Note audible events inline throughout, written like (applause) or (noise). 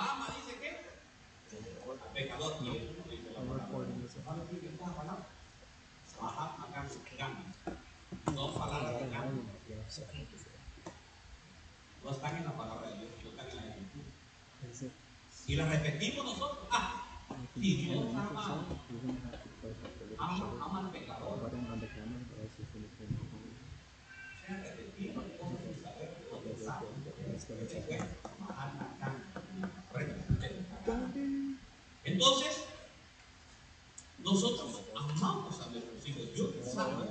lo ama, dice que pecador. Uno dice la palabra. ¿Sabe qué es la palabra? De Gandhi. No están en la palabra de Dios, no están en la escritura. Y la repetimos nosotros. Ah, si Dios ama, ama, ama al pecador. sea, repetimos cosas sin saber de dónde sale. Ese fue Mahatma Gandhi. Entonces, nosotros amamos a nuestros hijos. Yo les amo.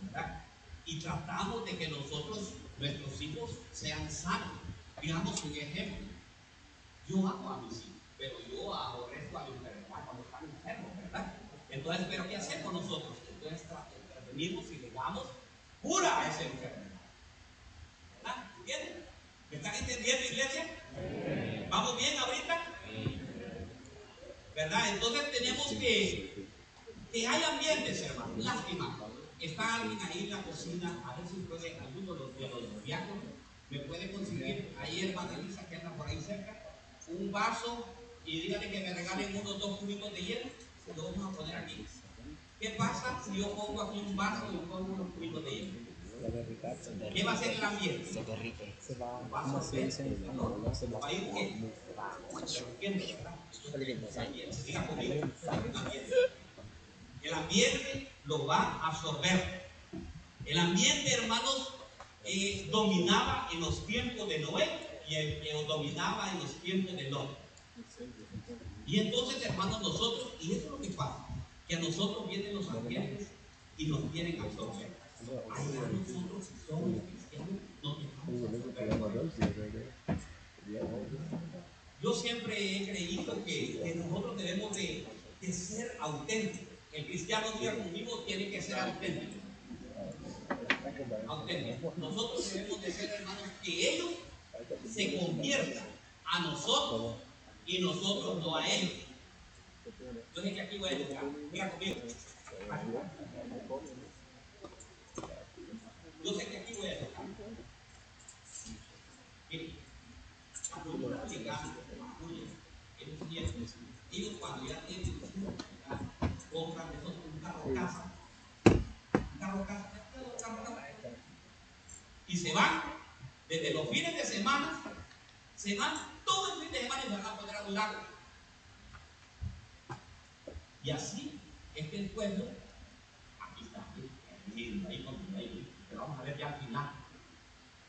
¿verdad? Y tratamos de que nosotros, nuestros hijos, sean sanos. Digamos un ejemplo. Yo amo a mis hijos, pero yo aborrezco a la enfermedad cuando están enfermos, ¿verdad? Entonces, ¿pero qué hacemos nosotros? Entonces, intervenimos y le damos cura a esa enfermedad. ¿Verdad? ¿Entienden? ¿Me están entendiendo, iglesia? ¿Vamos bien ahorita? ¿Verdad? Entonces tenemos que, que hay ambientes, hermano. Lástima. Está alguien ahí en la cocina, a ver si puede, alguno de los, de los diáconos me puede conseguir, ahí hermana Elisa que anda por ahí cerca, un vaso y dígale que me regalen unos dos cubitos de hielo, lo vamos a poner aquí. ¿Qué pasa si yo pongo aquí un vaso y pongo unos cubitos de hielo? ¿Qué va a hacer el ambiente? Se derrite. Va a sorber, ¿no? ¿Va a ir el ambiente. Lo va a absorber. El ambiente, hermanos, eh, dominaba en los tiempos de Noé y eh, dominaba en los tiempos de Lot. Y entonces, hermanos, nosotros, y eso es lo que pasa, que a nosotros vienen los ambientes y nos quieren absorber. Ay, a nosotros somos cristianos, nos dejamos absorber. Yo siempre he creído que, nosotros debemos de, ser auténticos. El cristiano día conmigo tiene que ser auténtico. Auténtico. Nosotros debemos de ser hermanos que ellos se conviertan a nosotros y nosotros no a ellos. Yo sé que aquí voy a llegar. Mira conmigo. Yo sé que aquí voy a llegados, ellos tienen, ellos cuando ya tienen compran esos, un carro casa, un carro casa, un carro casa, y se van desde los fines de semana, se van todo el fin de semana y se van a poner a un lago. Y así es que el pueblo, aquí está, ahí, ahí, ahí, pero vamos a ver ya al final.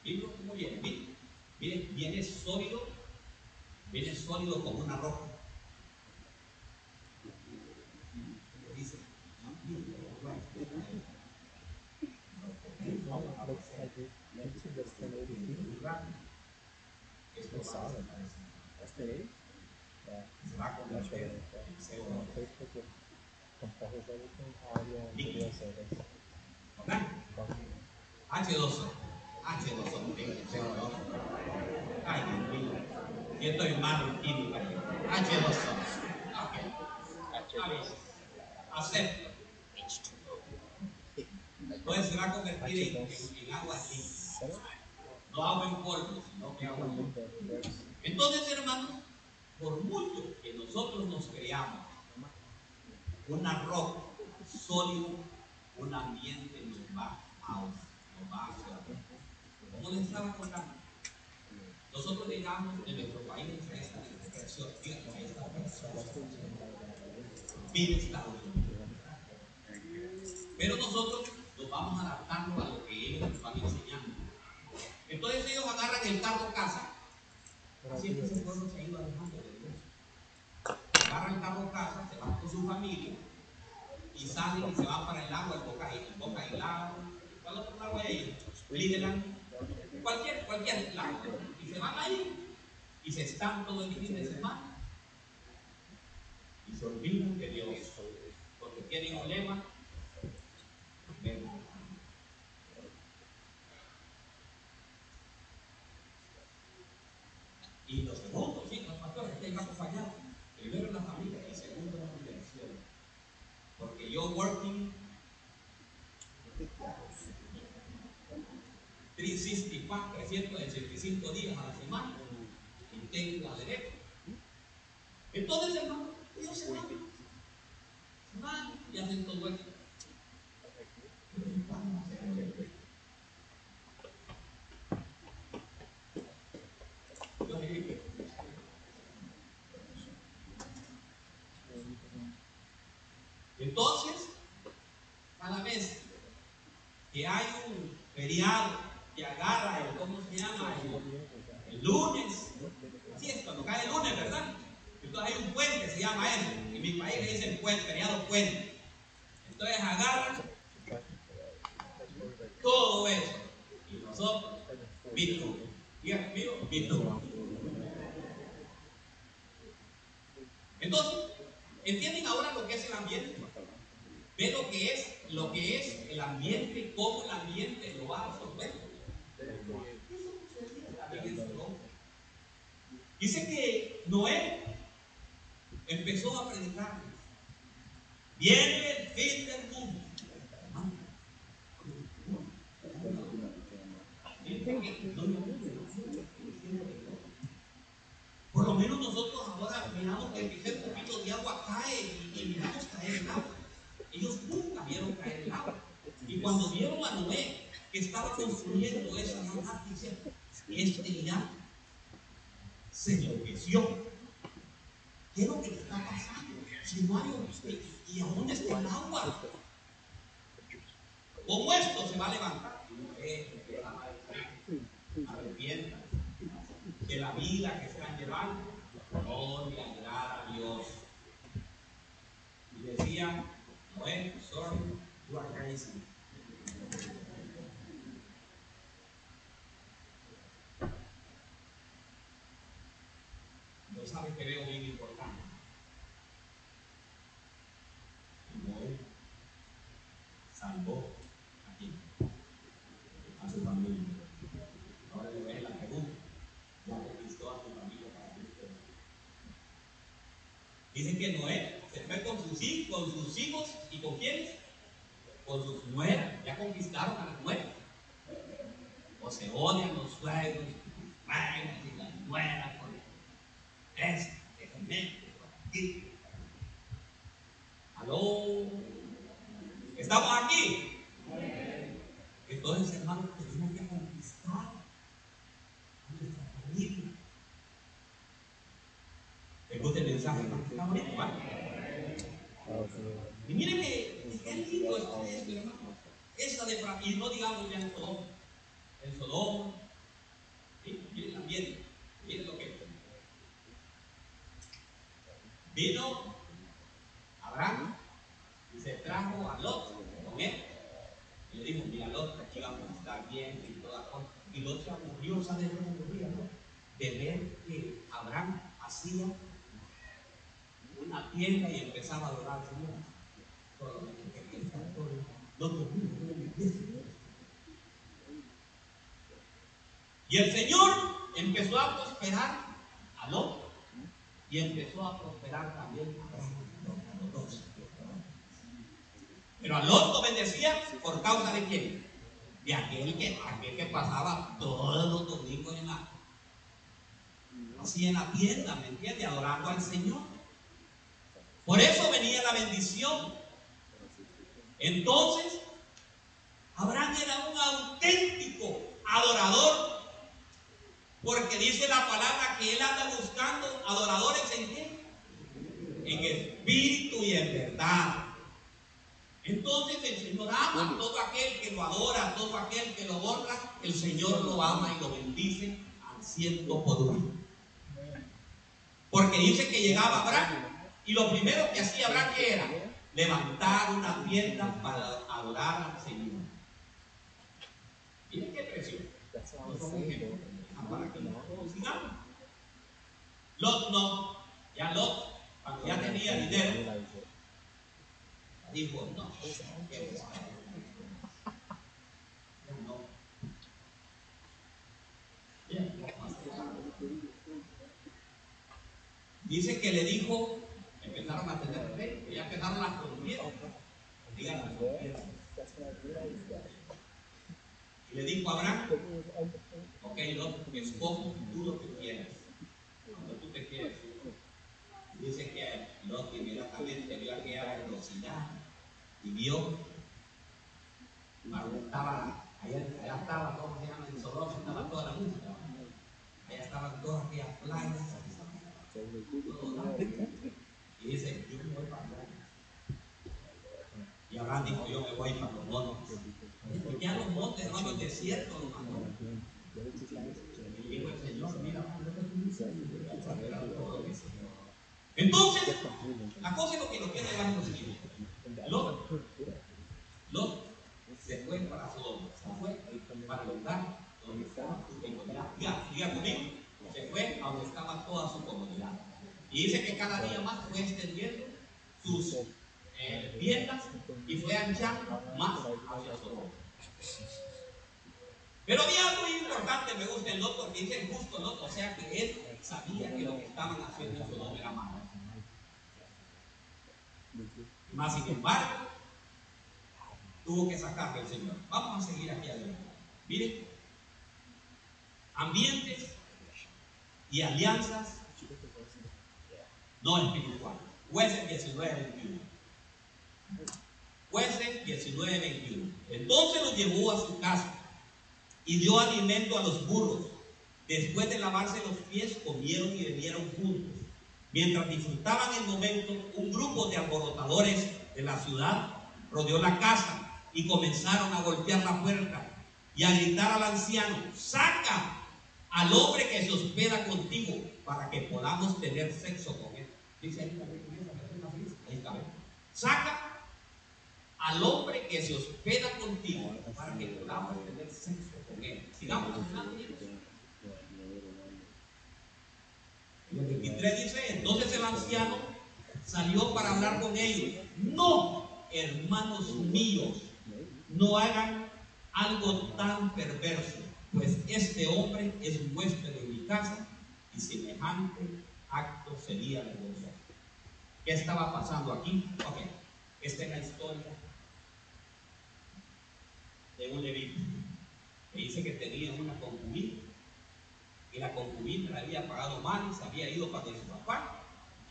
Miren cómo viene, miren, miren, viene sólido, viene sólido como una roca. Dice, esto va a desaparecer. Se va a convertir en CO2. ¿Verdad? H2O. H2O. CO2. Ay, Dios mío. Yo estoy mal química. H2O. Ok. Está. Acepto. Entonces se va a convertir en, en, en agua así. No agua en polvo, sino que agua polvo. Entonces, hermanos, por mucho que nosotros nos creamos una roca sólido, un ambiente nos va a nos va a. Como les estaba contando, nosotros llegamos de nuestro país a esta depresión, a esta depresión. Vive Estados Unidos. Pero nosotros nos vamos adaptando a lo que ellos nos van enseñando. Entonces ellos agarran el carro casa. Que ese pueblo se ha ido alejando de Dios. Agarran el carro casa, se van con su familia y salen y se van para el lago, el Boca, el Boca y Lago. ¿Cuál otro lago hay ahí? Cualquier, cualquier lago. Y se van ahí y se están todo el fin de semana. Y se olvidan de Dios. Porque tienen un lema. Y lo segundo, sí, los pastores que tengan acompañado. Primero la familia y segundo la congregación. Porque yo working 365, 365 días a la semana. tenga derecho. Entonces, hermano, Dios se va. Se va y hacen todo esto. Entonces, cada vez que hay un feriado que agarra el, ¿cómo se llama? El, lunes, así es, cuando cae el lunes, ¿verdad? Entonces hay un puente, se llama eso. En mi país le dicen puente, feriado puente. Entonces agarran todo eso. Y nosotros, visto, diga conmigo, visto. Entonces, ¿entienden ahora lo que es el ambiente? Ve lo que es, lo que es el ambiente, cómo el ambiente lo va a absorber. Dice que Noé empezó a predicar. Viene el fin del mundo. Por lo menos nosotros ahora miramos que el poquito de agua cae y, miramos caer el agua. Ellos nunca vieron caer el agua. Y cuando vieron a Noé que estaba construyendo esa ciudad, dice, este ya se enloqueció. ¿Qué es lo que está pasando? Si no hay ¿y a dónde está el agua? ¿Cómo esto se va a levantar? Arrepienta de la vida que están llevando. Gloria a Dios. Y decía, Noé, sorry, you are crazy. No sabes que veo bien importante. Noé salvó aquí a su familia. Ahora le ves la pregunta. Ya conquistó a su familia para Cristo. Dice que Noé se fue con sus, hijos, con sus hijos y con quiénes? Con sus nueras. Ya conquistaron a las nueras. O se odian los suegros, y las nueras por este, por aquí. ¿Aló? ¿Estamos aquí? Entonces, hermanos, tenemos que conquistar a nuestra familia. ¿Te gusta el mensaje? ¿Estamos bien? Y miren que qué lindo esto es, hermano. Esa de y no digamos ya en Sodoma. En Sodoma. Miren también. Miren lo que es. Vino Abraham y se trajo a Lot con él. Y le dijo, mira Lot, aquí vamos a estar bien y toda cosa. Y Lot se aburrió, ¿sabe de dónde aburría, no? De ver que Abraham hacía tienda y empezaba a adorar al Señor. Y el Señor empezó a prosperar a Lot y empezó a prosperar también a los dos. Pero a Lot lo bendecía por causa de quién? De aquel que, aquel que pasaba todos los domingos en la, así en la tienda, ¿me entiende? Adorando al Señor. Por eso venía la bendición. Entonces, Abraham era un auténtico adorador, porque dice la palabra que él anda buscando adoradores en qué? En espíritu y en verdad. Entonces el Señor ama a todo aquel que lo adora, a todo aquel que lo honra, el Señor lo ama y lo bendice al ciento por. Porque dice que llegaba Abraham y lo primero que hacía Abraham era levantar una tienda para adorar al Señor. Miren qué presión. Para que. Lot no. Ya Lot, cuando ya tenía dinero, dijo, no. Dice que le dijo empezaron a tener fe y ya quedaron las conmigo. Y le dijo a Abraham, ok, Lot, escojo tú lo que quieras, cuando tú te quieres. Dice que Lot inmediatamente vio aquella velocidad y vio, estaba, allá, allá estaba, ¿cómo se llama? En Solón estaba toda la música, allá estaban todas aquellas playas, todo, y dice, yo me voy para allá. Y Abraham dijo, yo me voy para los montes. Porque ya los montes, hermano, el desierto, hermano. Y dijo el Señor, mira, entonces, la cosa es lo que nos queda llevar lo siguiente. Lot, Lot se fue para Sodoma, se fue para el lugar donde estaba su comunidad. Diga, diga conmigo, se fue a donde estaba toda su comunidad. Y dice que cada día más fue extendiendo sus eh, tiendas y fue anchando más hacia Sodoma. Pero había algo importante, me gusta el Lot, porque dice el justo Lot, o sea que él sabía que lo que estaban haciendo en Sodoma era malo. Más sin embargo, tuvo que sacarle el Señor. Vamos a seguir aquí adelante. Miren, ambientes y alianzas no espirituales. Jueces 19, 21. Jueces 19, 21. Entonces lo llevó a su casa y dio alimento a los burros. Después de lavarse los pies, comieron y bebieron juntos. Mientras disfrutaban el momento, un grupo de alborotadores de la ciudad rodeó la casa y comenzaron a golpear la puerta y a gritar al anciano, saca al hombre que se hospeda contigo para que podamos tener sexo con. Dice ahí, ahí está, saca al hombre que se hospeda contigo para que podamos tener sexo con él. Sigamos el 23 dice, entonces el anciano salió para hablar con ellos. No, hermanos míos, no hagan algo tan perverso, pues este hombre es huésped de mi casa y semejante acto sería vergonzoso. ¿Qué estaba pasando aquí? Ok, esta es la historia de un levito que dice que tenía una concubina y la concubina le había pagado mal y se había ido para su papá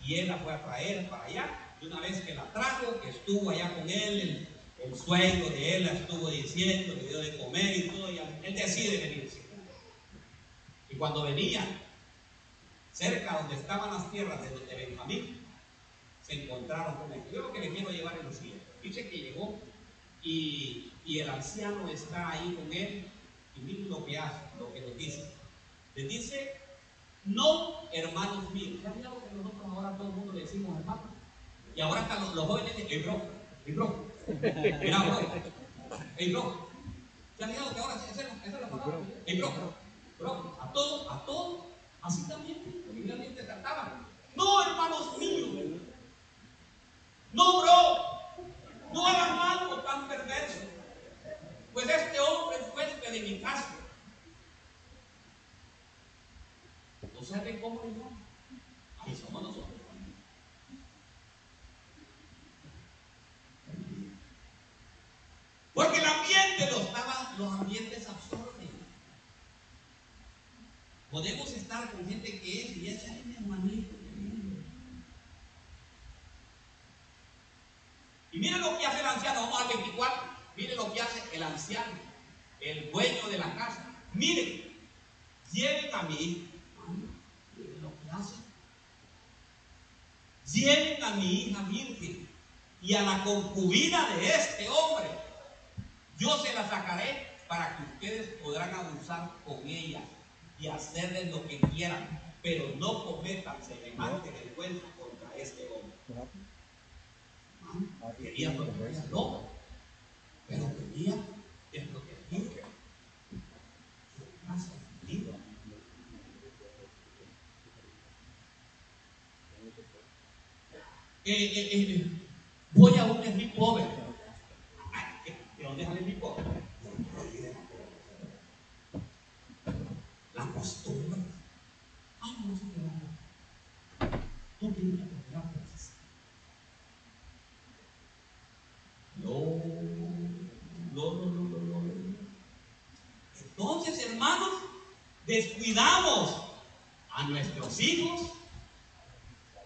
y él la fue a traer para allá y una vez que la trajo, que estuvo allá con él, el, suegro de él la estuvo diciendo, le dio de comer y todo, y él decide venirse. Y cuando venía cerca donde estaban las tierras de, de Benjamín, se encontraron con él. Yo lo que le quiero llevar en los siguiente. Dice que llegó y, y, el anciano está ahí con él y miren lo que hace, lo que nos dice. Le dice, no hermanos míos. ¿Ya mirado que nosotros ahora todo el mundo le decimos hermanos? Y ahora hasta los, jóvenes dicen, hey bro, hey bro, mira bro, hey bro. ¿Ya que ahora esa es la palabra? Hey bro, bro, a todos, a todos, así también, originalmente trataban. No hermanos míos, no bro, no hagan algo tan perverso. Pues este hombre fue de mi casa ¿Saben cómo le llaman? Ahí somos nosotros. Porque el ambiente lo estaba, los ambientes absorben. Podemos estar con gente que es y es mi hermanito. Y miren lo que hace el anciano, vamos al 24. Miren lo que hace el anciano, el dueño de la casa. Miren, lleven a mí Lleven a mi hija virgen y a la concubina de este hombre. Yo se la sacaré para que ustedes podrán abusar con ella y hacerles lo que quieran, pero no cometan semejante vergüenza contra este hombre. Quería proteger no, pero quería desproteger su casa Eh, eh, eh, voy a un pobre. ¿De dónde sale mi pobre? La costumbre. Ay, no sé qué Tú tienes que la No, no, no, no, no, no. Entonces, hermanos, descuidamos a nuestros hijos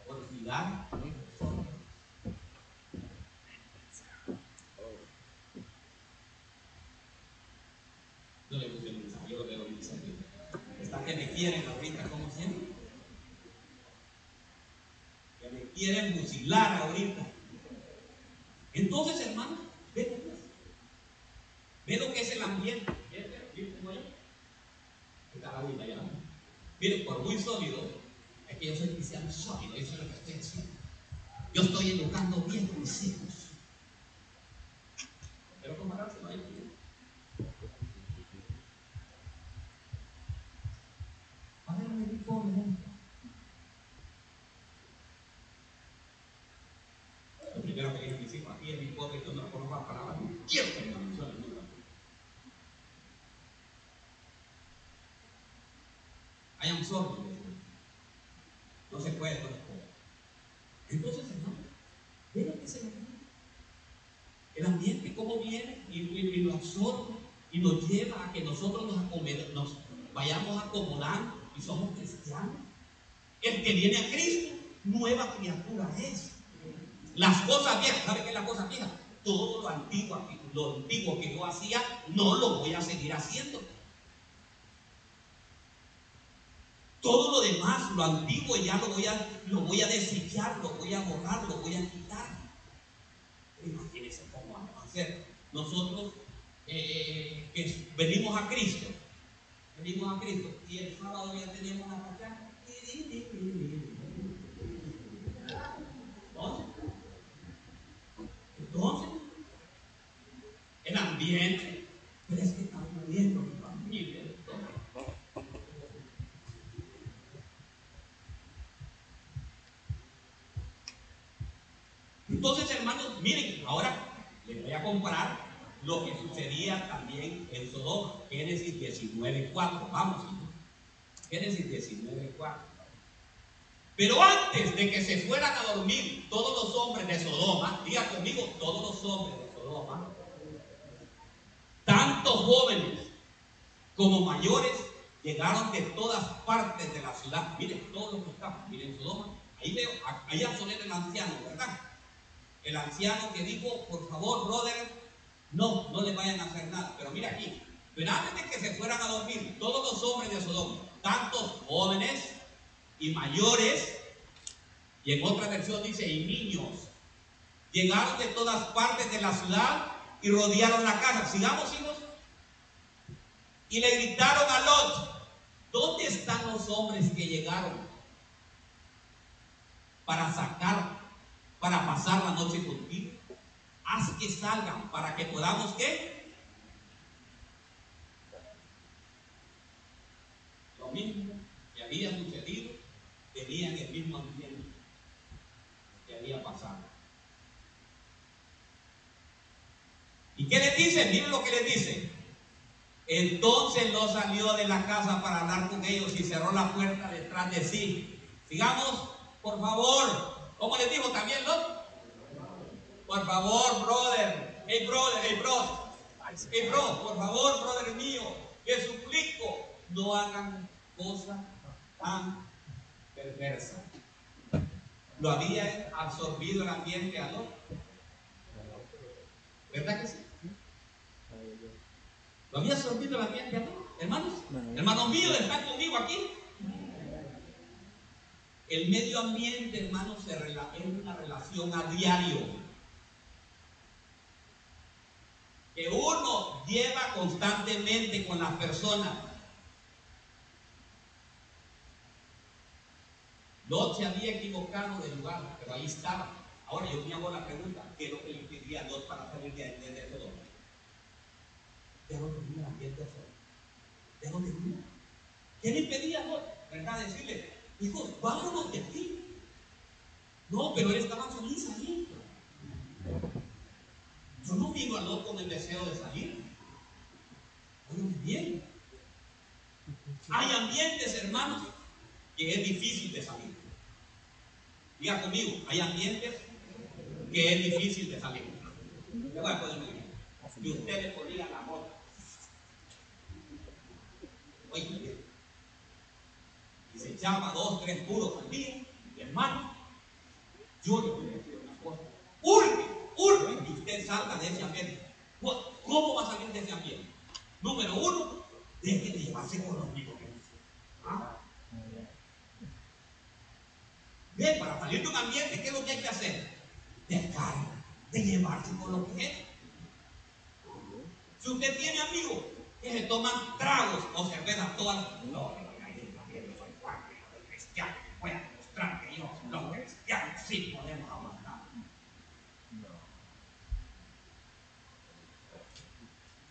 por cuidar quieren ahorita como siempre. Que me quieren fusilar ahorita. Entonces, hermano, ve lo que es. Ve lo que es el ambiente. Está la vida ya. Miren, por muy sólido, es que yo soy cristiano sólido, eso es lo que estoy haciendo. Yo estoy educando bien a mis hijos. Pero compararse no hay A ver, me dijo, Lo primero que dije mis hijos aquí es mi pobre, yo no conozco la palabra, quiero que me mencione nunca. No se puede, no se puede. Entonces, hermano, ve lo que es el ambiente. El ambiente, cómo viene y, y, lo absorbe y nos lleva a que nosotros nos, nos vayamos acomodando y somos cristianos. El que viene a Cristo, nueva criatura es. Las cosas viejas, ¿sabe qué es la cosa vieja? Todo lo antiguo, lo antiguo que yo hacía, no lo voy a seguir haciendo. Todo lo demás, lo antiguo, ya lo voy a, lo voy a desechar, lo voy a borrar, lo voy a quitar. Imagínense cómo vamos a hacer. Nosotros eh, que venimos a Cristo, venimos a Cristo, y el sábado ya tenemos la pachanga. Entonces, entonces, el ambiente, pero es que estamos viendo mi familia. Entonces, hermanos, miren, ahora les voy a comparar lo que sucedía también en Sodoma. Génesis 19.4. Vamos, Génesis 19.4. Pero antes de que se fueran a dormir todos los hombres de Sodoma, diga conmigo, todos los hombres de Sodoma, tanto jóvenes como mayores, llegaron de todas partes de la ciudad. Miren, todos los que estaban, miren Sodoma. Ahí veo, allá son el anciano, ¿verdad? El anciano que dijo, por favor, brother, no, no le vayan a hacer nada. Pero mira aquí, pero antes de que se fueran a dormir, todos los hombres de Sodoma, tantos jóvenes y mayores, y en otra versión dice, y niños, llegaron de todas partes de la ciudad y rodearon la casa. Sigamos, hijos. Y le gritaron a Lot, ¿dónde están los hombres que llegaron para sacar para pasar la noche contigo. Haz que salgan para que podamos qué? Lo mismo que había sucedido, tenían el mismo ambiente que había pasado. ¿Y qué le dice? Miren lo que le dice. Entonces no salió de la casa para hablar con ellos y cerró la puerta detrás de sí. Sigamos, por favor. ¿Cómo les dijo también Lot? Por favor, brother. Hey, brother, hey, bro. Hey, bro, por favor, brother mío. Les suplico, no hagan cosas tan perversas. ¿Lo había absorbido el ambiente a Lot? ¿Verdad que sí? ¿Lo había absorbido el ambiente a Lot? Hermanos, hermanos míos, están conmigo aquí. El medio ambiente, hermanos, es una relación a diario. Que uno lleva constantemente con las personas. Lot se había equivocado de lugar, pero ahí estaba. Ahora yo me hago la pregunta, ¿qué es lo que le impedía a Lot para salir de, de, de todo? Ya no tenía ambiente solo. Ya. ¿Qué le impedía a Lot? ¿Verdad? Decirle, Hijos, vámonos de aquí. No, pero él estaba feliz ahí. Yo no vivo a con el deseo de salir. Oye, bien. Hay ambientes, hermanos, que es difícil de salir. Diga conmigo, hay ambientes que es difícil de salir. Le voy a poner Y usted le llama dos, tres puros al día, hermano, yo le voy a decir una cosa. Urge, urge que usted salga de ese ambiente. ¿Cómo va a salir de ese ambiente? Número uno, deje de llevarse con los amigos que ¿Ah? Bien, para salir de un ambiente, ¿qué es lo que hay que hacer? Dejar de llevarse con los que Si usted tiene amigos que se toman tragos o cervezas todas las sí podemos.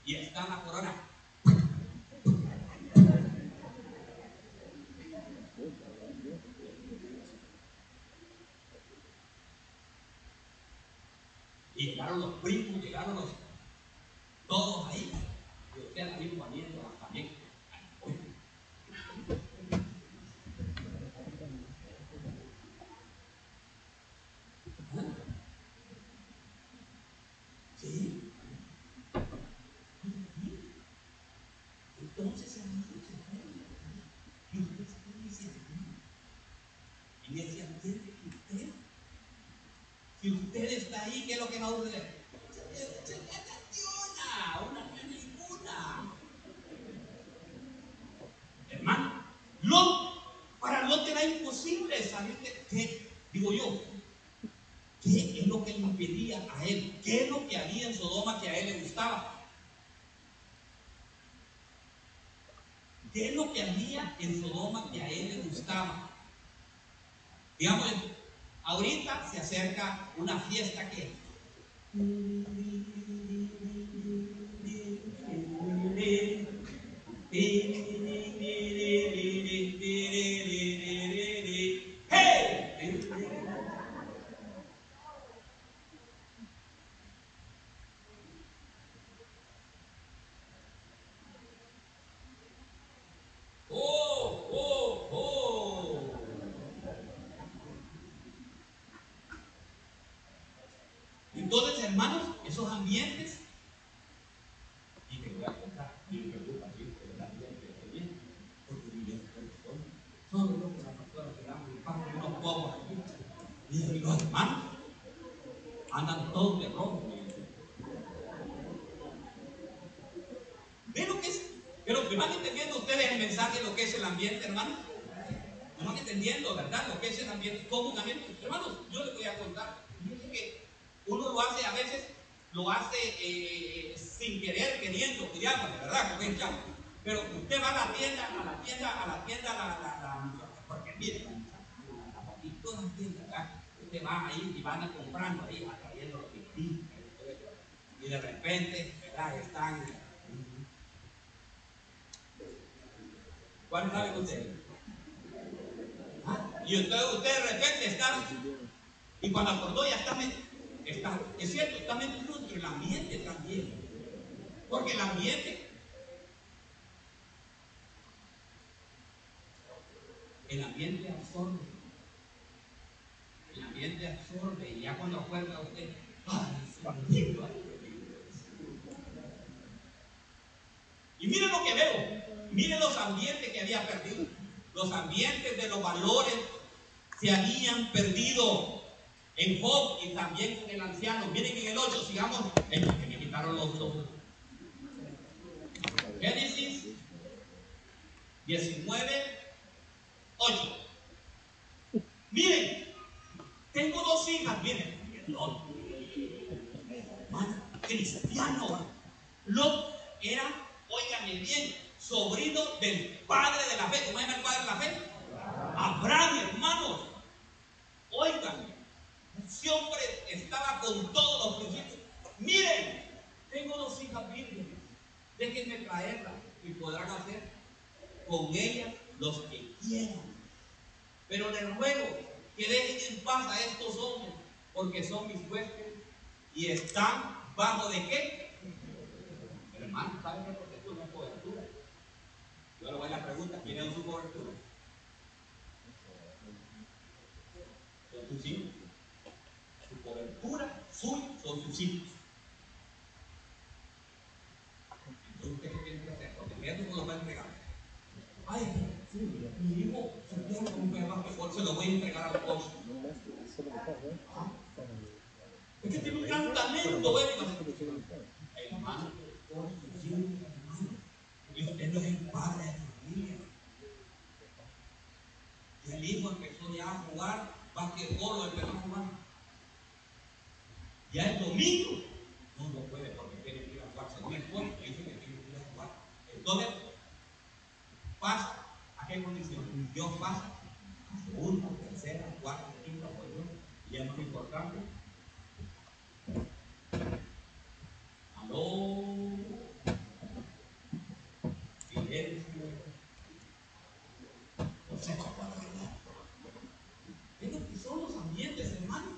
Y está la corona. Y llegaron los primos, llegaron los todos ahí viendo también. Sí. Entonces, hermano, y usted está en ese ambiente. En ese ambiente que usted, si usted está ahí, ¿qué es lo que le atención, una. Hermano, Lot, para Lot era imposible salir de, ¿qué? Digo yo, ¿qué es lo que le impedía a él? ¿Qué es lo que había en Sodoma que a él le gustaba? ¿Qué es lo que había en Sodoma que a él le gustaba? Digamos, ahorita se acerca una fiesta que ¡Hey! ¡Oh, oh, oh! Entonces, hermanos, esos ambientes, y te voy a contar, y me preocupa, sí, pero el ambiente está bien, porque viven todos Solo yo con la pastora que damos el pan de unos pobres aquí. Y los hermanos andan todos de rojo. me dice. ¿Ven lo que es? Pero que van entendiendo ustedes el mensaje de lo que es el ambiente, hermanos. ¿Me van entendiendo, verdad? Lo que es el ambiente, como un ambiente. Hermanos, yo les voy a contar. Que uno lo hace a veces, lo hace eh, sin querer, queriendo, digamos, ¿verdad? Pero usted va a la tienda, a la tienda, a la tienda, la, la, la, porque mire, y todas las tiendas, ¿verdad? Usted va ahí y van comprando ahí, atrayendo lo que pide, y de repente, ¿verdad? Están. ¿Cuál sabe usted? ¿Ah? Y usted, usted de repente está, y cuando acordó ya está, está, es cierto, está metido dentro del ambiente también. Porque el ambiente, el ambiente absorbe. El ambiente absorbe y ya cuando acuerda usted, ¡ay, Y mire lo que veo, mire los ambientes que había perdido. Los ambientes de los valores se habían perdido en Job y también con el anciano. Miren en el 8, sigamos. Eh, que me quitaron los dos. Génesis 19, 8. Miren, tengo dos hijas, miren. Lot, cristiano. Lot era, óigame bien, sobrino del padre de la fe. ¿Cómo se llama el padre de la fe? Abraham, hermanos. Oigan, ese hombre estaba con todos los principios. Miren, tengo dos hijas vírgenes. Déjenme traerlas y podrán hacer con ellas los que quieran. Pero les ruego que dejen en paz a estos hombres, porque son mis huéspedes y están bajo de qué? Hermano, ¿saben qué? Porque esto no es cobertura. Yo le voy a la pregunta, ¿quién es su cobertura? Son tus hijos. Su cobertura suya son sus hijos. Entonces, ¿usted qué tiene que hacer? Porque esto no lo va a entregar. Ay, mi hijo se pone con un perro, mejor se lo voy a entregar al costo. Es que tiene un gran talento, ¿eh? Hermano, por usted no es el padre de familia. Y el hijo empezó ya a jugar basquetbol o el perro jugando. Ya el domingo no lo puede porque tiene que ir a jugar. Según el pueblo, dice que tiene que ir a jugar. Entonces, pasa. ¿A qué condición? Dios pasa a segunda, tercera, cuarta, quinta, y es más importante. Aló. Silencio. Cosecha cuadrada. Es lo que son los ambientes, hermano.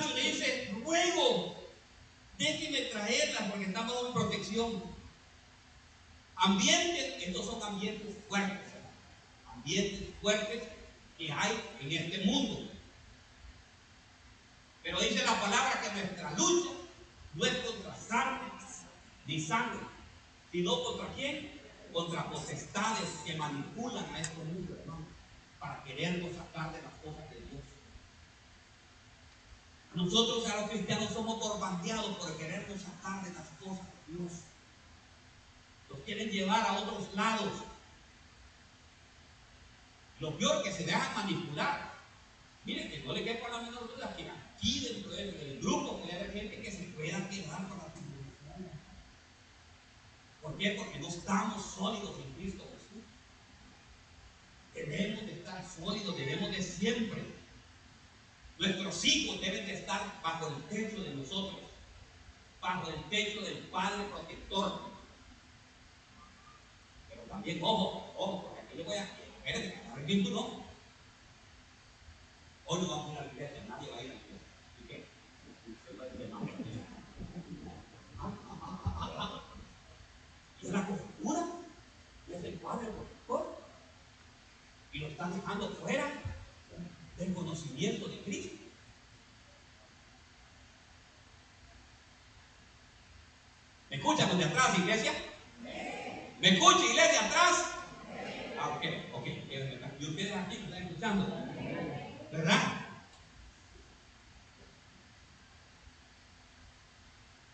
Le dice, ruego, déjeme traerlas porque estamos en protección. Ambientes, estos son ambientes fuertes, ambientes fuertes que hay en este mundo. Pero dice la palabra que nuestra lucha no es contra carne ni sangre, sino contra quién? Contra potestades que manipulan a este mundo, hermano, para querernos sacar de las cosas. Nosotros a los cristianos somos borbandeados por querernos sacar de las cosas de Dios. Los quieren llevar a otros lados. Lo peor que se dejan manipular. Miren que no le quepa la menor duda que aquí dentro del grupo puede haber gente que se pueda quedar con la tribulación. ¿Por qué? Porque no estamos sólidos en Cristo Jesús. Debemos de estar sólidos, debemos de siempre. Nuestros hijos deben de estar bajo el techo de nosotros, bajo el techo del Padre protector. Pero también, ojo, ojo, porque aquí le voy a... Espérate, a ver quién tú no. Hoy no vamos a ir a la iglesia, nadie va a ir a la iglesia. ¿Y qué? Y es la cobertura, y es el Padre protector. Y lo están dejando fuera del conocimiento de Cristo. ¿Me escuchan los de atrás, iglesia? ¿Me escucha, iglesia, atrás? Ah, ok, ok. Y ustedes aquí me están escuchando. ¿Verdad?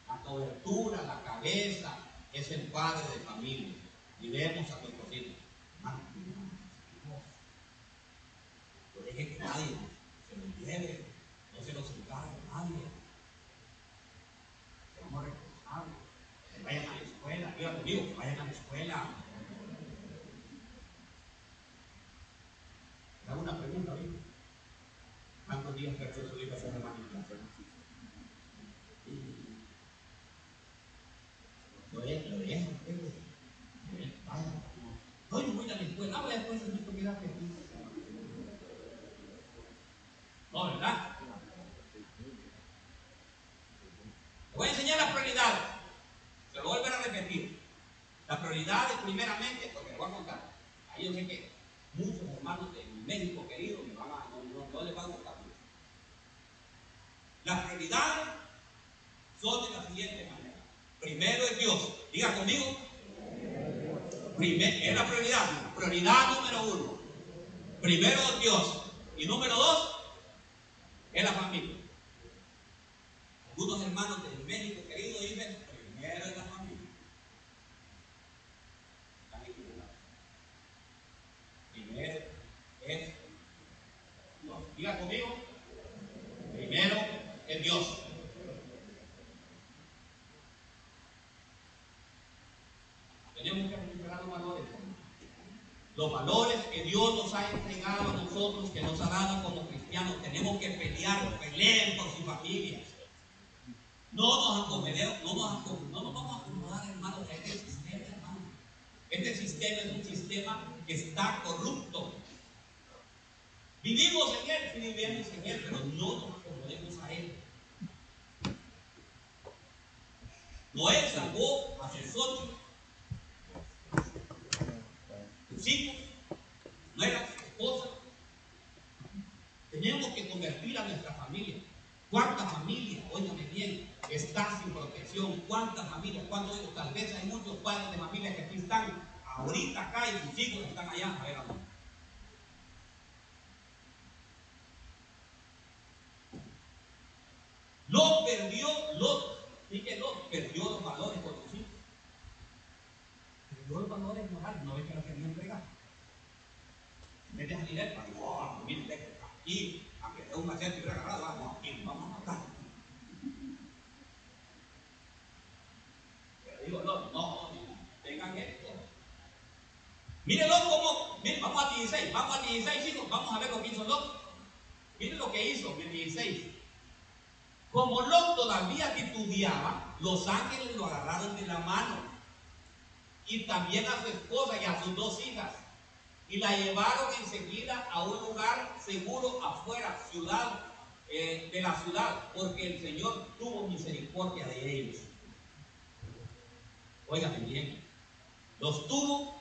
La cobertura, la cabeza, es el padre de familia. Y vemos a nuestros hijos. Deje que nadie se los lleve, no se los encargue a nadie. Seamos responsables. Que vayan a la escuela, diga conmigo, que vayan a la escuela. Le hago una pregunta, amigo. ¿Cuántos días perdió su hijo esa semana? Lo es, lo es. No, yo voy a la escuela, voy a después de mi comida que No, ¿verdad? Le voy a enseñar las prioridades. Se lo volver a repetir. Las prioridades, primeramente, porque le voy a contar. Ahí yo sé que muchos hermanos de México querido me van a, no, les van a gustar mucho. Las prioridades son de la siguiente manera. Primero es Dios. Diga conmigo. Primer, es la prioridad. Prioridad número uno. Primero Dios. Y número dos es la familia. Algunos hermanos de México querido dicen, primero es la familia. Están equivocados. Primero es Dios. Diga conmigo. Primero es Dios. Tenemos que recuperar los valores. Los valores que Dios nos ha entregado a nosotros, que nos ha dado como cristianos. Tenemos que pelear, peleen por sus familias. No nos acomodemos, no nos, acomodemos, no nos vamos a acomodar, hermanos, a este sistema, hermano. Este sistema es un sistema que está corrupto. Vivimos en él, vivimos en él, pero no nos acomodemos a él. Noé salvó a sus ocho, sus hijos, no nuestra familia. ¿Cuánta familia, óigame bien, está sin protección? ¿Cuántas familias? ¿Cuántos hijos? Tal vez hay muchos padres de familia que aquí están, ahorita acá y sus hijos están allá. A ver, amor. Lot perdió, Lot, dije Lot, perdió los valores con sus hijos. Perdió los valores morales, no ve que lo quería entregar. Me deja dinero para, wow, mire, deja tranquilo un machete hubiera agarrado, vamos, vamos a matar. Pero digo, no, no, tengan esto. Mírenlo como, miren, vamos a 16, vamos a 16, chicos, vamos a ver lo que hizo Lot. Miren lo que hizo en 16. Como Lot todavía titubeaba, los ángeles lo agarraron de la mano y también a su esposa y a sus dos hijas y la llevaron enseguida a un lugar seguro afuera, ciudad eh, de la ciudad, porque el Señor tuvo misericordia de ellos. Óigame bien, los tuvo.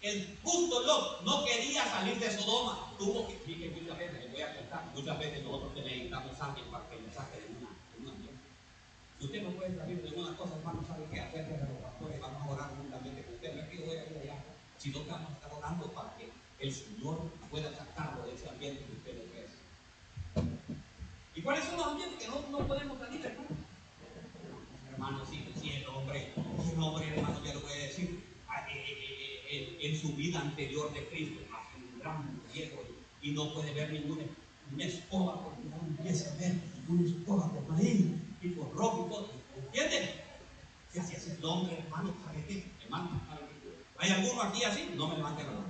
El justo Lot no quería salir de Sodoma, tuvo que, dije muchas veces, les voy a contar, muchas veces nosotros necesitamos alguien para que nos saque de una, de. Si usted no puede salir de una cosa, hermano, sabe qué hacer, los pastores vamos a orar juntamente con usted, no es que yo voy a ir allá, sino que vamos a estar orando para que el Señor pueda sacarlo de ese ambiente que usted ofrece. ¿Y cuáles son los ambientes que no, no podemos salir, hermano? Hermano, si, si el hombre, el hombre, hermano, ya lo voy a decir, en su vida anterior de Cristo, hace un gran viejo y no puede ver ninguna una escoba porque no empieza a ver una escoba por ahí y por rojo y todo. ¿Entienden? Si así es el hombre, hermano, ¿sabe qué? Hermano, ¿sabe? ¿Hay alguno aquí así? No me levante la mano.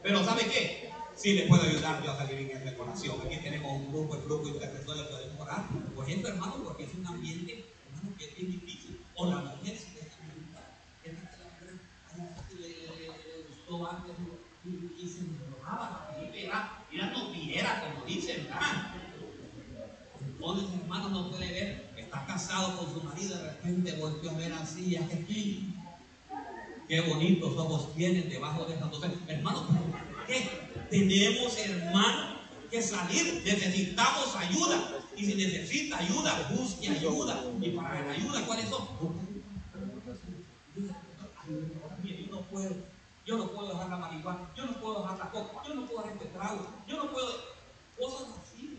Pero ¿sabe qué? Sí le puedo ayudar yo a salir en esta decoración. Aquí tenemos un grupo, el grupo intercesor podemos orar. Por ejemplo, hermano, porque es un ambiente, hermano, que es bien difícil. O la mujer se deja ayudar. le gustó antes y se enrolaba la era no viera, como dicen, ¿verdad? Entonces, hermano, no puede ver, casado con su marido, de repente volvió a ver así, aquí. Qué bonitos ojos tienen debajo de esa entonces, hermano, ¿qué? Tenemos, hermano, que salir. Necesitamos ayuda. Y si necesita ayuda, busque ayuda. Y para la ayuda, ¿cuáles son? Yo no puedo. Yo no puedo dejar la marihuana. Yo no puedo dejar la coca. Yo no puedo dejar este trago. Yo no puedo. Cosas así,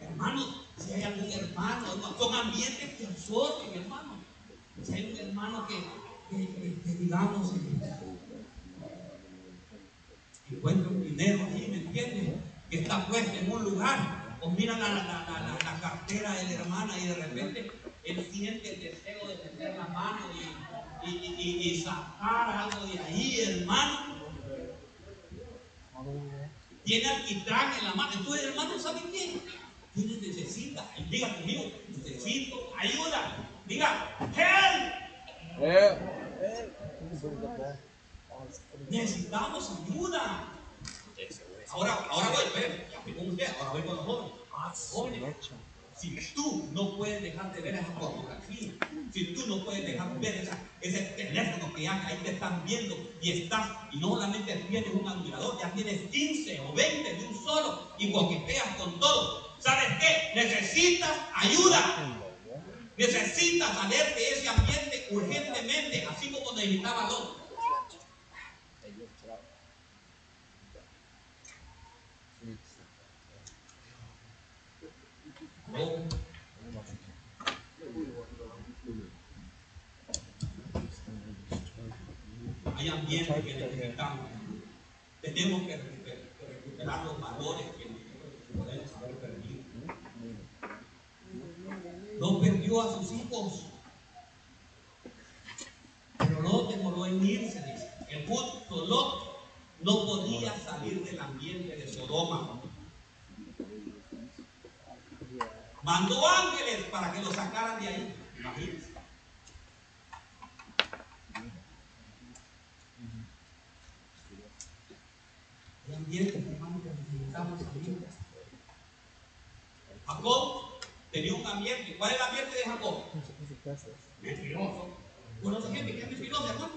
Hermanos, si hay algún hermano, son ambientes que absorben, hermano. Si hay un hermano que, que, digamos, encuentra un dinero ahí, ¿me entiendes? Que está puesto en un lugar, o mira la, la, la, la, cartera de la hermana y de repente él siente el deseo de meter la mano y, y, y, y sacar algo de ahí, hermano. Tiene alquitrán en la mano. Entonces, hermano, ¿sabe qué? Usted necesita, diga conmigo, necesito ayuda. Diga, help. Necesitamos ayuda. Ahora, ahora voy, espérenme, ya fui con usted, ahora voy con los jóvenes. Ah, jóvenes. Si tú no puedes dejar de ver esa pornografía, si tú no puedes dejar de ver ese teléfono que ya ahí te están viendo y estás, y no solamente tienes un admirador, ya tienes 15 o 20 de un solo y coqueteas con todo. ¿Sabes qué? Necesitas ayuda. Necesitas salir de ese ambiente urgentemente, así como necesitaba Lot. Hay ambientes que necesitamos. Tenemos que recuperar los valores que podemos haber perdido. A sus hijos, pero no demoró en irse. El justo Lot no podía salir del ambiente de Sodoma. Mandó ángeles para que lo sacaran de ahí. Imagínense. El ambiente, hermano, que necesitamos salir. Jacob tenía un ambiente. ¿Cuál es el ambiente de Jacob? Mentiroso. ¿Conoce gente que es mentirosa, hermano?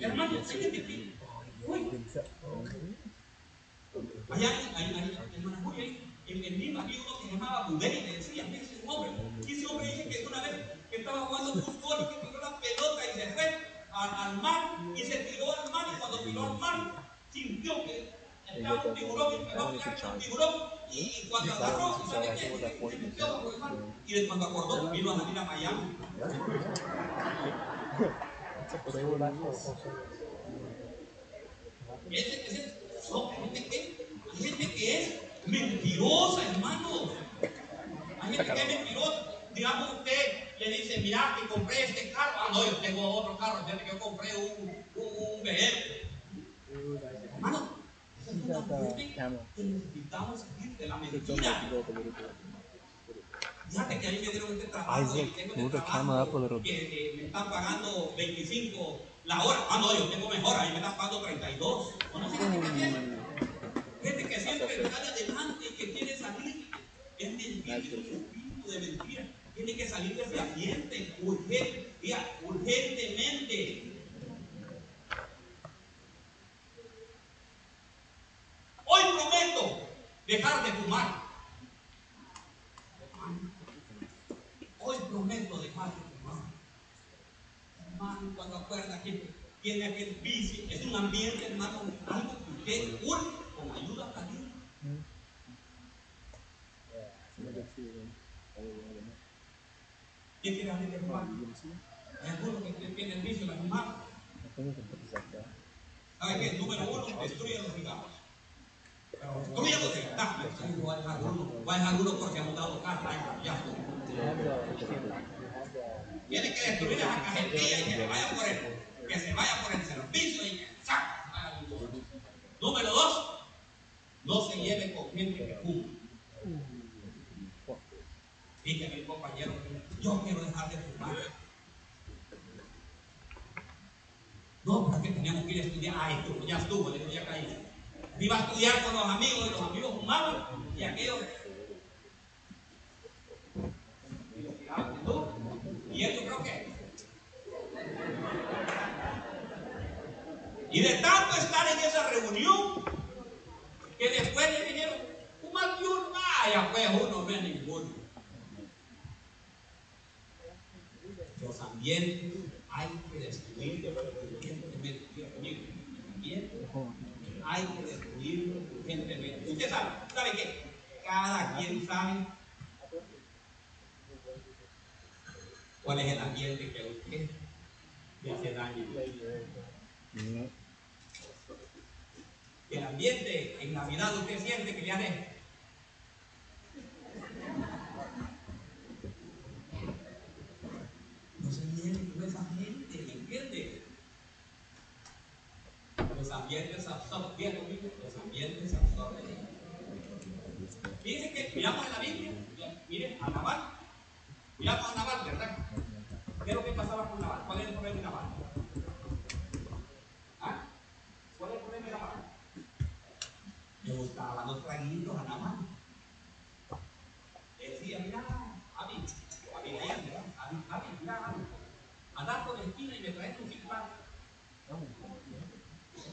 Hermano, hay gente que. Uy. Allá en, en, en, Lima, había uno que se llamaba Budey, le decían, ese hombre. Y ese hombre dice que una vez que estaba jugando fútbol y que tiró la pelota y se fue al, al mar y se tiró al mar y cuando tiró al mar sintió que y cuando cuando acordó, vino a salir a Miami. Gente que, hay gente que es mentirosa, hermano. Hay gente que es mentirosa. Digamos, usted le dice, mira, que compré este carro. Ah, no, yo tengo otro carro. Fíjate que yo compré un, un BM. Hermano, esa es una gente que necesitamos salir de la mentira. Fíjate que ahí me dieron este trabajo. Isaac, tengo este trabajo que, que me están pagando 25 la hora. Ah, no, yo tengo mejor, ahí me están pagando 32. ¿Conoce gente que tiene? Gente que siempre sale adelante y que quiere salir. Es mentira, es un espíritu de mentira. Tiene que salir de ese ambiente urgente, urgentemente. Hoy prometo dejar de fumar. Hoy prometo dejar de fumar. Cuando acuerda que tiene aquel vicio, es un ambiente, hermano, algo que usted urge con ayuda a Dios. ¿Quién quiere abrir de fumar? Hay algunos que tienen vicio de fumar. ¿Sabe qué? Número uno, destruye los cigarros. Pero destruye los cigarros. No, voy a dejar uno, voy a dejar uno porque hemos dado carta y ya estuvo. Tiene que destruir esa cajetilla y que se vaya por el, que se vaya por el servicio y que saca. Número dos, no se lleve con gente que fuma. Dije a mi compañero, yo quiero dejar de fumar. No, pero que teníamos que ir a estudiar. Ah, estuvo, ya estuvo, ya caí. Iba a estudiar con los amigos y los amigos fumaban y aquellos Y esto creo que. Y de tanto estar en esa reunión, que después le dijeron, fumar uno, vaya pues uno, no es ninguno. Los ambientes hay que destruir los ambientes hay que destruirlos urgentemente. Usted sabe, ¿sabe qué? Cada quien sabe cuál es el ambiente que a usted le hace daño. El ambiente en Navidad usted siente que le hace. No se lleve con esa gente, ¿me entiende? Los ambientes absorben, conmigo, los ambientes absorben. Fíjense que miramos en la Biblia, miren, a Nabal, miramos a Nabal, ¿verdad? ¿Qué es lo que pasaba con Nabal? ¿Cuál es el problema de Nabal? ¿Ah? ¿Cuál es el problema de Nabal? Le gustaban los traguitos a Nabal. Le decía, mira, Abi, Abi, mira, Abi, Abi, mira, Abi, andar por la esquina y me traes un six pack.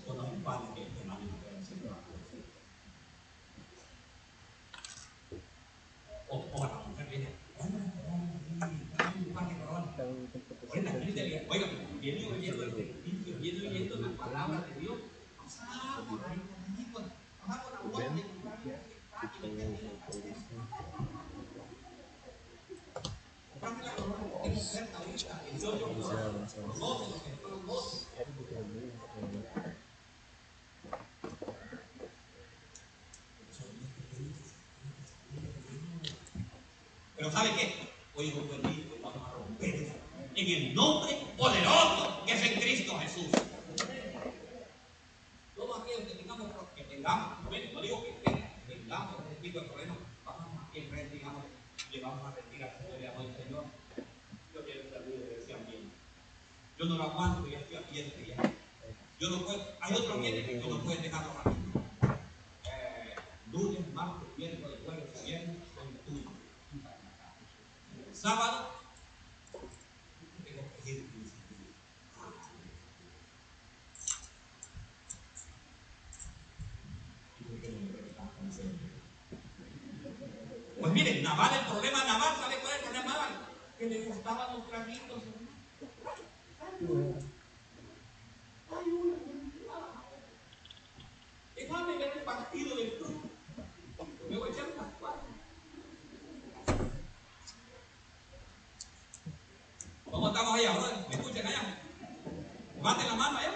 O no, un pan que este mami no puede hacer. O, o la mujer viene, un par de coronas. Oiga, oiga, viene oyendo el servicio, viene oyendo la palabra de Dios. Pasamos, amigos, pasamos la vuelta y compramos la corona porque es oferta ahorita, 18 por 12, los que fueron 12. Pero ¿sabe qué? Hoy es un buen día, hoy vamos a romper eso. En el nombre Naval, el problema Naval, ¿sabe cuál es el problema Que le gustaban los traguitos. Hay una Déjame ver el partido del club. Me voy a echar unas cuatro. ¿Cómo estamos allá, brother? ¿Me escuchan allá? Levanten la mano allá.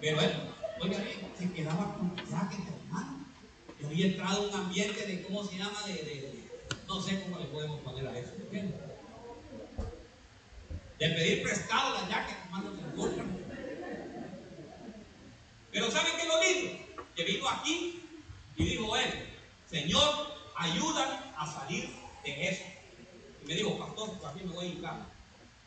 Pero él, oiga, se quedaba con jaque, hermano. Yo había entrado en un ambiente de, ¿cómo se llama? De, de, no sé cómo le podemos poner a eso. ¿entiendes? De pedir prestado la jacket, hermano, me gusta. Pero ¿saben qué es lo lindo? Que vino aquí y dijo él, Señor, ayúdame a salir de eso. Y me dijo, pastor, pues aquí me voy a hincar.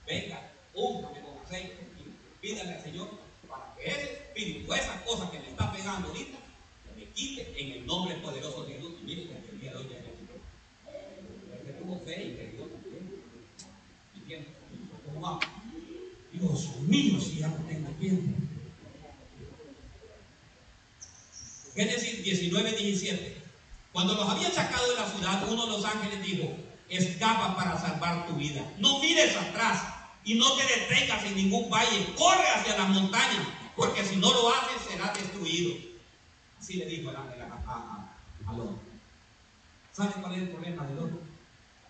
Venga, úngame con aceite y pídale al Señor para que ese espíritu, esas cosas que me está pegando ahorita, que me quite en el nombre poderoso de Dios. Y mire que el día de hoy ya es que tuvo fe y creyó también. ¿Entiendes? ¿Cómo va? Dios mío, si ya no tengo tiempo. Génesis 19, 17. Cuando los habían sacado de la ciudad, uno de los ángeles dijo, escapa para salvar tu vida. No mires atrás y no te detengas en ningún valle. Corre hacia las montañas, porque si no lo haces será destruido. Así le dijo el ángel al hombre. ¿Sabe cuál es el problema del otro?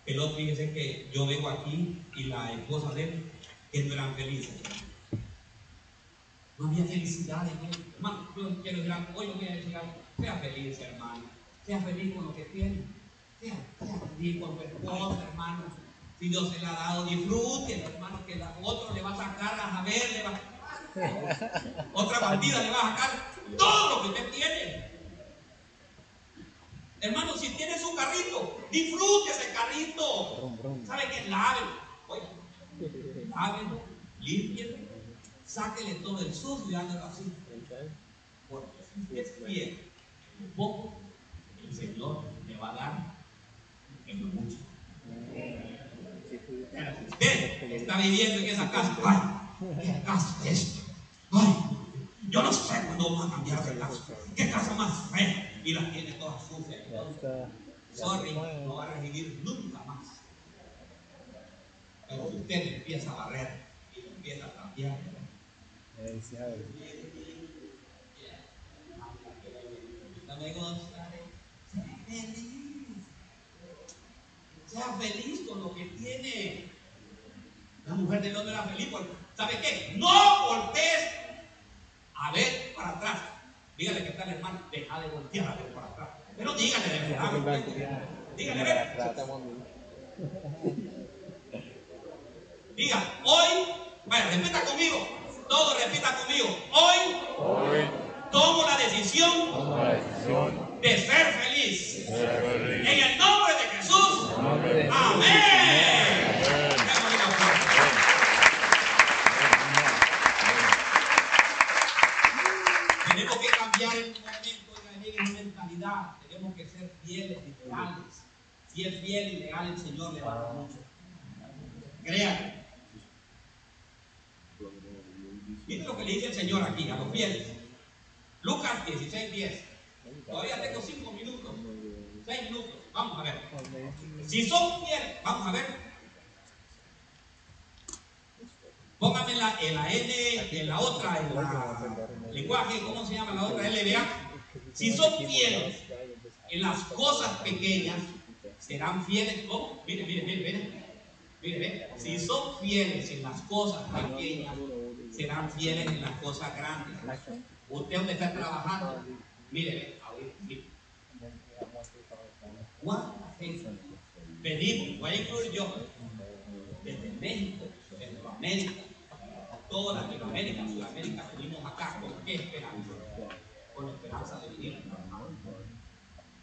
El otro, fíjese que yo vengo aquí y la esposa de él, que no eran felices. No había felicidad en él. Hermano, yo quiero decir algo, hoy yo voy a decir algo. Sea feliz, hermano. Sea feliz con lo que tiene. Sea, sea feliz con tu esposa, hermano. Si Dios se la ha dado, disfrute, hermano, que la, otro le va a sacar a ver, le va (laughs) otra partida le va a sacar todo lo que usted tiene. Hermano, si tiene su carrito, disfrute ese carrito. ¿Sabe qué? Lave. Oye, lávelo, límpielo, sáquele todo el sucio y hágalo así. Porque si es fiel en lo poco, el Señor le va a dar en lo mucho. Usted está viviendo en esa casa. Ay, ¿qué casa es esta? Ay, yo no sé cuándo vamos a cambiar de casa. ¿Qué casa más fea? Y las tiene todas sucias. Sorry, no va a recibir nunca más. Pero usted empieza a barrer y empieza a cambiar, gusta, sea feliz. Sea feliz con lo que tiene. La mujer del hombre era feliz porque, ¿sabe qué? No voltees a ver para atrás. Dígale que está el hermano, deja de voltear a ver para atrás. Pero dígale de verdad. Dígale, ver. Diga, hoy, bueno, repita conmigo. Todo repita conmigo. Hoy, Hoy tomo la decisión tomo la decisión de ser feliz. de ser feliz. En el nombre de Jesús. En el nombre de Jesús. Amén. Amén. Démosle un aplauso. Tenemos que cambiar en un momento oiga, en mentalidad. Tenemos que ser fieles y leales. Si es fiel y leal, el Señor le va a dar mucho. Créanme. Miren lo que le dice el Señor aquí a los fieles. Lucas 16, 10. Todavía tengo 5 minutos. 6 minutos. Vamos a ver. Si son fieles, vamos a ver. Póngame la, en la N, en la otra, en la lenguaje, ¿cómo se llama la otra? LBA. Si son fieles en las cosas pequeñas, serán fieles. ¿Cómo? Mire, mire, mire, mire. Mire. Si son fieles en las cosas pequeñas, serán fieles en las cosas grandes. Usted donde está trabajando, mire, mire, ¿cuánta gente venimos? Voy a incluir yo, desde México, desde América, toda Latinoamérica, Sudamérica, venimos acá, ¿con qué esperanza? Con esperanza de venir a.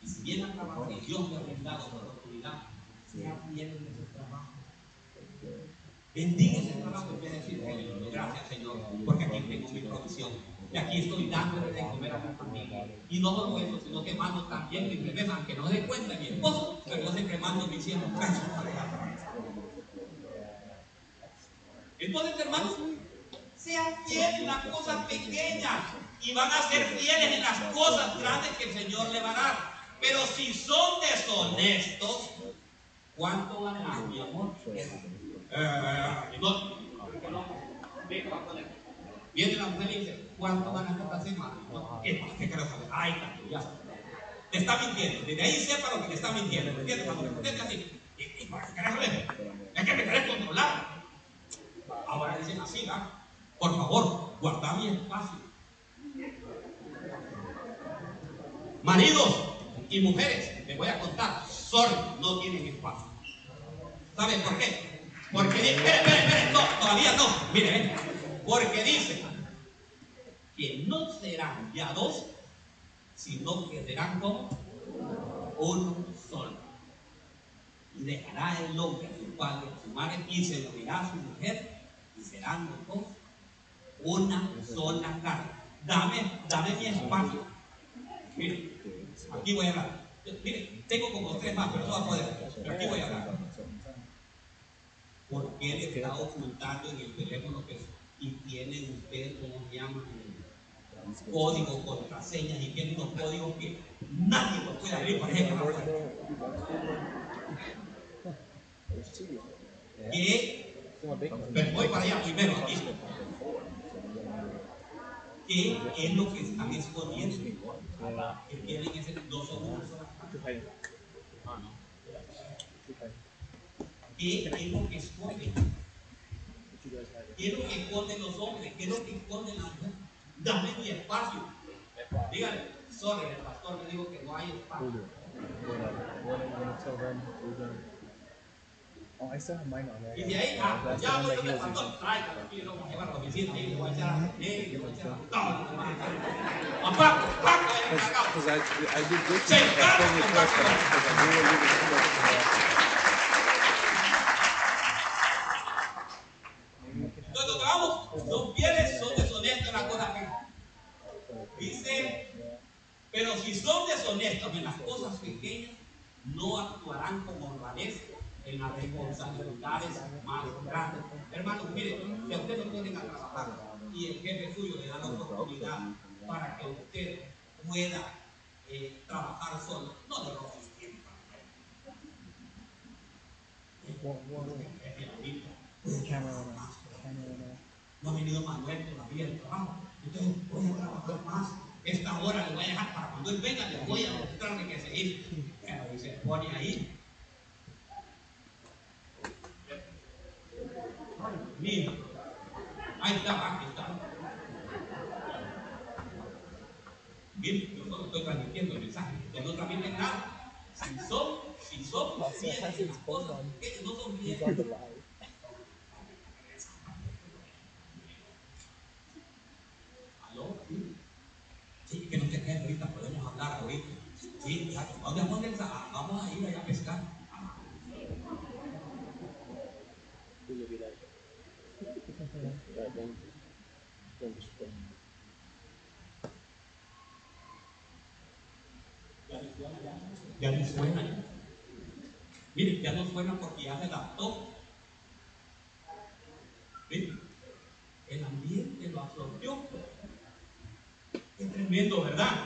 Y si vienen a trabajar y Dios le ha brindado la oportunidad, sea fiel en ese trabajo. Bendiga ese trabajo en vez de decir, gracias Señor, porque aquí tengo mi provisión. Y aquí estoy dándole de comer a mi familia. Y no solo eso, sino que mando también mi bebés, aunque no se dé cuenta mi esposo, pero yo siempre mando mis hijos. Entonces, hermanos, sean fieles en las cosas pequeñas y van a ser fieles en las cosas grandes que el Señor le va a dar. Pero si son deshonestos, ¿cuánto ganan, mi amor? Eh, no, Viene la mujer y dice, ¿cuánto ganas esta semana? ¿Qué, ¿Qué quiero saber? Ay, ya Te está mintiendo. Desde ahí sepa lo que te está mintiendo. ¿Me entiendes? Cuando así, ¿y, qué querés saber? Es que me querés controlar. Ahora dicen así, ¿verdad? Por favor, guarda mi espacio. Maridos y mujeres, les voy a contar, sorry, no tienen espacio. ¿Saben por qué? Porque, espere, espere, espere, no, todavía no, mire, porque dice que no serán ya dos, sino que serán como uno solo. Y dejará el hombre a su padre a su madre y se unirá a su mujer y serán los dos una sola carne. Dame, dame mi espacio. Mire, aquí voy a hablar. Mire, tengo como tres más, pero no va a poder. Pero aquí voy a hablar. ¿Por qué le está ocultando en el teléfono que y tiene usted, como llaman? Código, contraseñas y tiene unos códigos que nadie los puede abrir, por ejemplo. Que, pero voy para allá primero, aquí. ¿Qué es lo que están escondiendo? Que tienen ese dos o uno. ¿Qué es lo que esconde? ¿Qué es lo que esconden los hombres? ¿Qué es lo que esconden las mujeres? Dame mi espacio. Dígale, sorry, el pastor me dijo que no hay espacio. Oh, mine on there. Y de ahí, ah, ya voy donde el pastor, tráigalo aquí, lo vamos a llevar a la oficina, ahí le voy a echar a le voy a echar a todo. Papá, papá, Because I, I did this Sí, claro. first because I knew you were too much for Entonces, lo que vamos, los fieles son deshonestos en las cosas pequeñas. Dice, pero si son deshonestos en las cosas pequeñas, no actuarán con honradez en las responsabilidades más grandes. Hermanos, miren, si a usted lo ponen a trabajar y el jefe suyo le da la oportunidad para que usted pueda eh, trabajar solo, no le roben el tiempo. No ha venido Manuel todavía del trabajo. Entonces voy trabajar más. Esta hora le voy a dejar para cuando él venga, le voy a mostrarle que se hizo. Bueno, y se pone ahí. Mira, ahí está, aquí está. Bien, yo solo estoy transmitiendo el mensaje, que no transmiten nada. Si son, si son fieles en las cosas que no son fieles. ¿Aló? Sí. Que no te quedes ahorita, podemos hablar ahorita. Sí, ya, ¿dónde ah, vamos a ir allá a pescar? Ya, no suena. Mire, ya no suena porque ya se adaptó. Mire, el ambiente lo absorbió. Es tremendo, ¿verdad?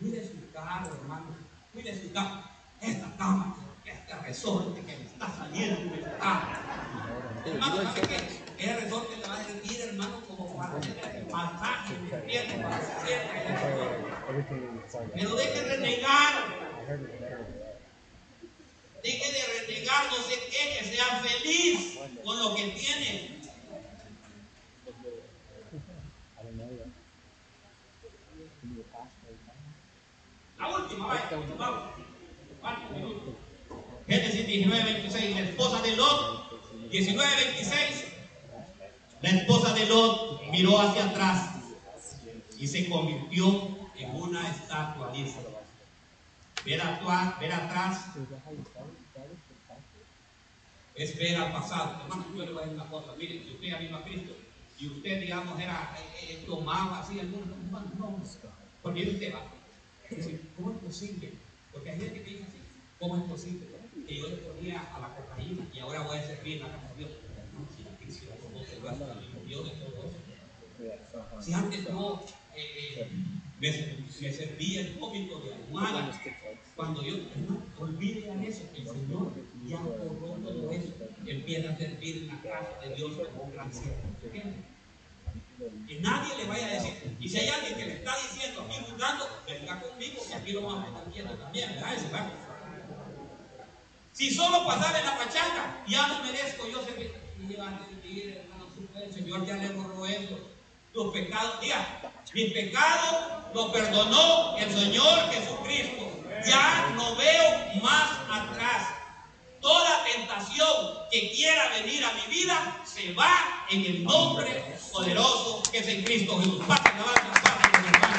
Mire su carro, hermano. Mire su cama. Esta cama, resorte que me está saliendo la cama. Hermano, ¿sabe qué? Ese resorte le va a servir, hermano, como para hacer el masaje, ¿me entiende? Para hacer Pero deje de renegar. Deje de renegar, no se queje, sea feliz con lo que tiene. La última, vaya, vamos. ¿Cuántos minutos? Génesis 19, 26. La esposa de Lot, 19, 26. La esposa de Lot miró hacia atrás y se convirtió en una estatua, dice. Ver, ver atrás es ver al pasado. Hermano, yo le voy a decir una cosa. Miren, si usted vino a Cristo y usted, digamos, era, eh, eh, tomaba así algunos, hermano, no, porque usted va. ¿Cómo es posible? Porque hay gente que dice así, ¿cómo es posible? Que yo le ponía a la cocaína y ahora voy a servir la. No, si no antes yo eh, eh, me, servía el cómico de almohada, cuando yo, hermano, olviden eso, el Señor ya borró todo eso. Empieza a servir la casa de Dios como un gran siervo. Que nadie le vaya a decir. Y si hay alguien que le está diciendo aquí juzgando, venga conmigo, que aquí lo vamos a estar viendo también, ¿verdad? Si solo pasar en la pachanga, ya no merezco yo servir. Y va a servir, hermano, el Señor ya le borró eso. Los pecados, diga, mis pecados los perdonó el Señor Jesucristo. Ya no veo más atrás. Toda tentación que quiera venir a mi vida se va en el nombre poderoso que es en Cristo Jesús. Pásenme,